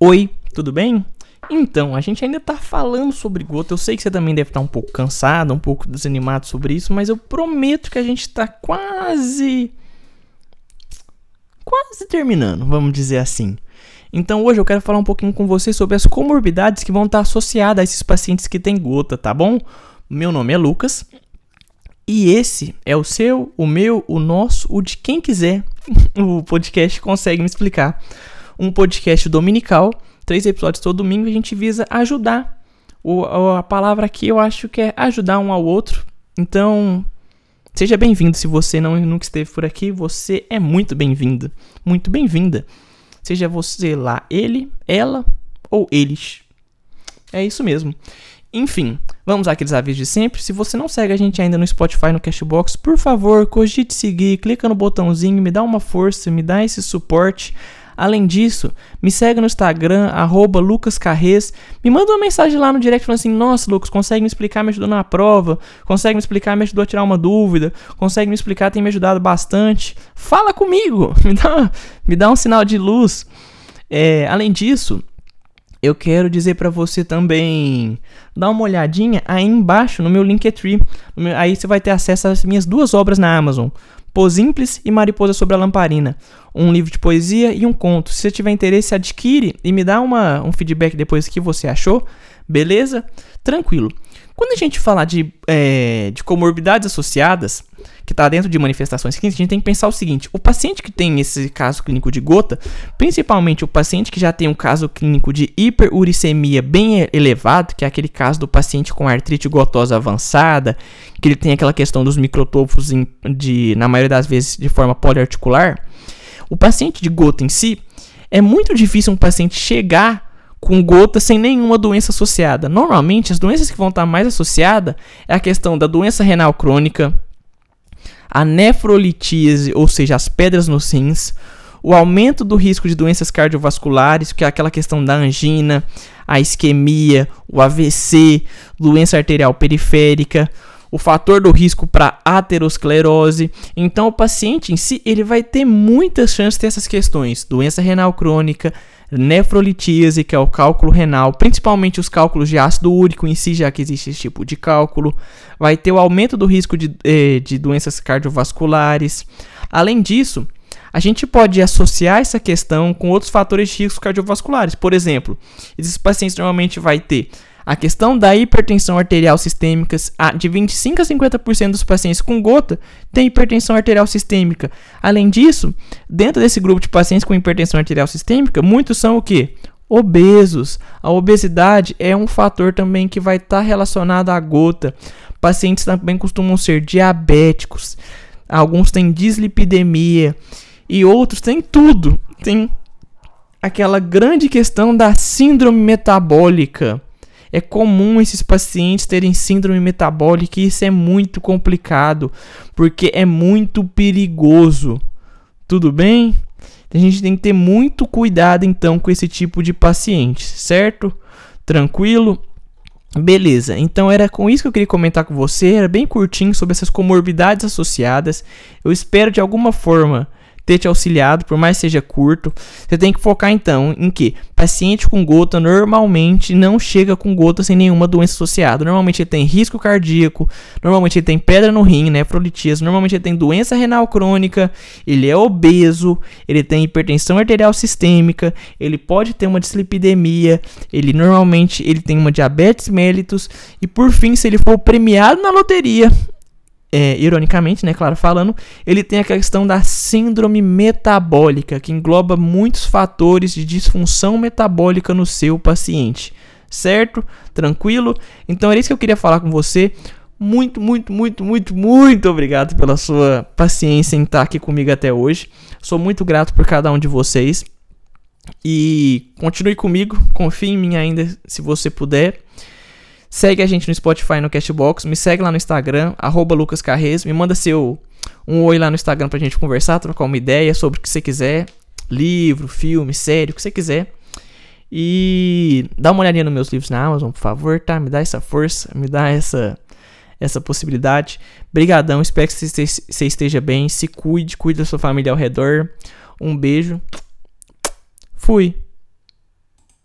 Oi, tudo bem? Então, a gente ainda tá falando sobre gota. Eu sei que você também deve estar um pouco cansado, um pouco desanimado sobre isso, mas eu prometo que a gente tá quase. quase terminando, vamos dizer assim. Então, hoje eu quero falar um pouquinho com você sobre as comorbidades que vão estar associadas a esses pacientes que têm gota, tá bom? Meu nome é Lucas e esse é o seu, o meu, o nosso, o de quem quiser. o podcast consegue me explicar. Um podcast dominical, três episódios todo domingo, a gente visa ajudar. O, a palavra aqui eu acho que é ajudar um ao outro. Então, seja bem-vindo. Se você não nunca esteve por aqui, você é muito bem-vindo. Muito bem-vinda. Seja você lá, ele, ela ou eles. É isso mesmo. Enfim, vamos àqueles avisos de sempre. Se você não segue a gente ainda no Spotify, no Cashbox, por favor, cogite seguir, clica no botãozinho, me dá uma força, me dá esse suporte. Além disso, me segue no Instagram, lucascarres, me manda uma mensagem lá no direct falando assim, nossa Lucas, consegue me explicar, me ajudou na prova, consegue me explicar, me ajudou a tirar uma dúvida, consegue me explicar, tem me ajudado bastante. Fala comigo, me dá, me dá um sinal de luz. É, além disso, eu quero dizer para você também dar uma olhadinha aí embaixo no meu Linktree. Aí você vai ter acesso às minhas duas obras na Amazon. Pô Simples e Mariposa sobre a Lamparina. Um livro de poesia e um conto. Se você tiver interesse, adquire e me dá uma, um feedback depois que você achou. Beleza? Tranquilo. Quando a gente falar de, é, de comorbidades associadas, que está dentro de manifestações clínicas, a gente tem que pensar o seguinte: o paciente que tem esse caso clínico de gota, principalmente o paciente que já tem um caso clínico de hiperuricemia bem elevado, que é aquele caso do paciente com artrite gotosa avançada, que ele tem aquela questão dos microtofos de, na maioria das vezes de forma poliarticular, o paciente de gota em si, é muito difícil um paciente chegar com gota sem nenhuma doença associada. Normalmente, as doenças que vão estar mais associadas é a questão da doença renal crônica, a nefrolitíase, ou seja, as pedras nos rins, o aumento do risco de doenças cardiovasculares, que é aquela questão da angina, a isquemia, o AVC, doença arterial periférica, o fator do risco para aterosclerose. Então, o paciente em si, ele vai ter muitas chances de ter essas questões: doença renal crônica, nefrolitíase, que é o cálculo renal, principalmente os cálculos de ácido úrico em si, já que existe esse tipo de cálculo. Vai ter o aumento do risco de, eh, de doenças cardiovasculares. Além disso, a gente pode associar essa questão com outros fatores de risco cardiovasculares. Por exemplo, esses pacientes normalmente vai ter a questão da hipertensão arterial sistêmica, de 25 a 50% dos pacientes com gota têm hipertensão arterial sistêmica. Além disso, dentro desse grupo de pacientes com hipertensão arterial sistêmica, muitos são o que? Obesos. A obesidade é um fator também que vai estar tá relacionado à gota. Pacientes também costumam ser diabéticos. Alguns têm dislipidemia e outros têm tudo. Tem aquela grande questão da síndrome metabólica. É comum esses pacientes terem síndrome metabólica e isso é muito complicado, porque é muito perigoso. Tudo bem? A gente tem que ter muito cuidado então com esse tipo de pacientes, certo? Tranquilo? Beleza, então era com isso que eu queria comentar com você, era bem curtinho sobre essas comorbidades associadas. Eu espero de alguma forma ter te auxiliado, por mais que seja curto. Você tem que focar então em que paciente com gota normalmente não chega com gota sem nenhuma doença associada. Normalmente ele tem risco cardíaco, normalmente ele tem pedra no rim, nefrolitíase, normalmente ele tem doença renal crônica, ele é obeso, ele tem hipertensão arterial sistêmica, ele pode ter uma dislipidemia, ele normalmente ele tem uma diabetes mellitus e por fim, se ele for premiado na loteria, é, ironicamente, né, claro, falando, ele tem a questão da síndrome metabólica, que engloba muitos fatores de disfunção metabólica no seu paciente. Certo? Tranquilo? Então era isso que eu queria falar com você. Muito, muito, muito, muito, muito obrigado pela sua paciência em estar aqui comigo até hoje. Sou muito grato por cada um de vocês. E continue comigo, confie em mim ainda se você puder. Segue a gente no Spotify no Cashbox. Me segue lá no Instagram, lucascarres. Me manda seu um oi lá no Instagram pra gente conversar, trocar uma ideia sobre o que você quiser. Livro, filme, série, o que você quiser. E dá uma olhadinha nos meus livros na Amazon, por favor, tá? Me dá essa força, me dá essa essa possibilidade. Brigadão, espero que você esteja bem. Se cuide, cuide da sua família ao redor. Um beijo. Fui.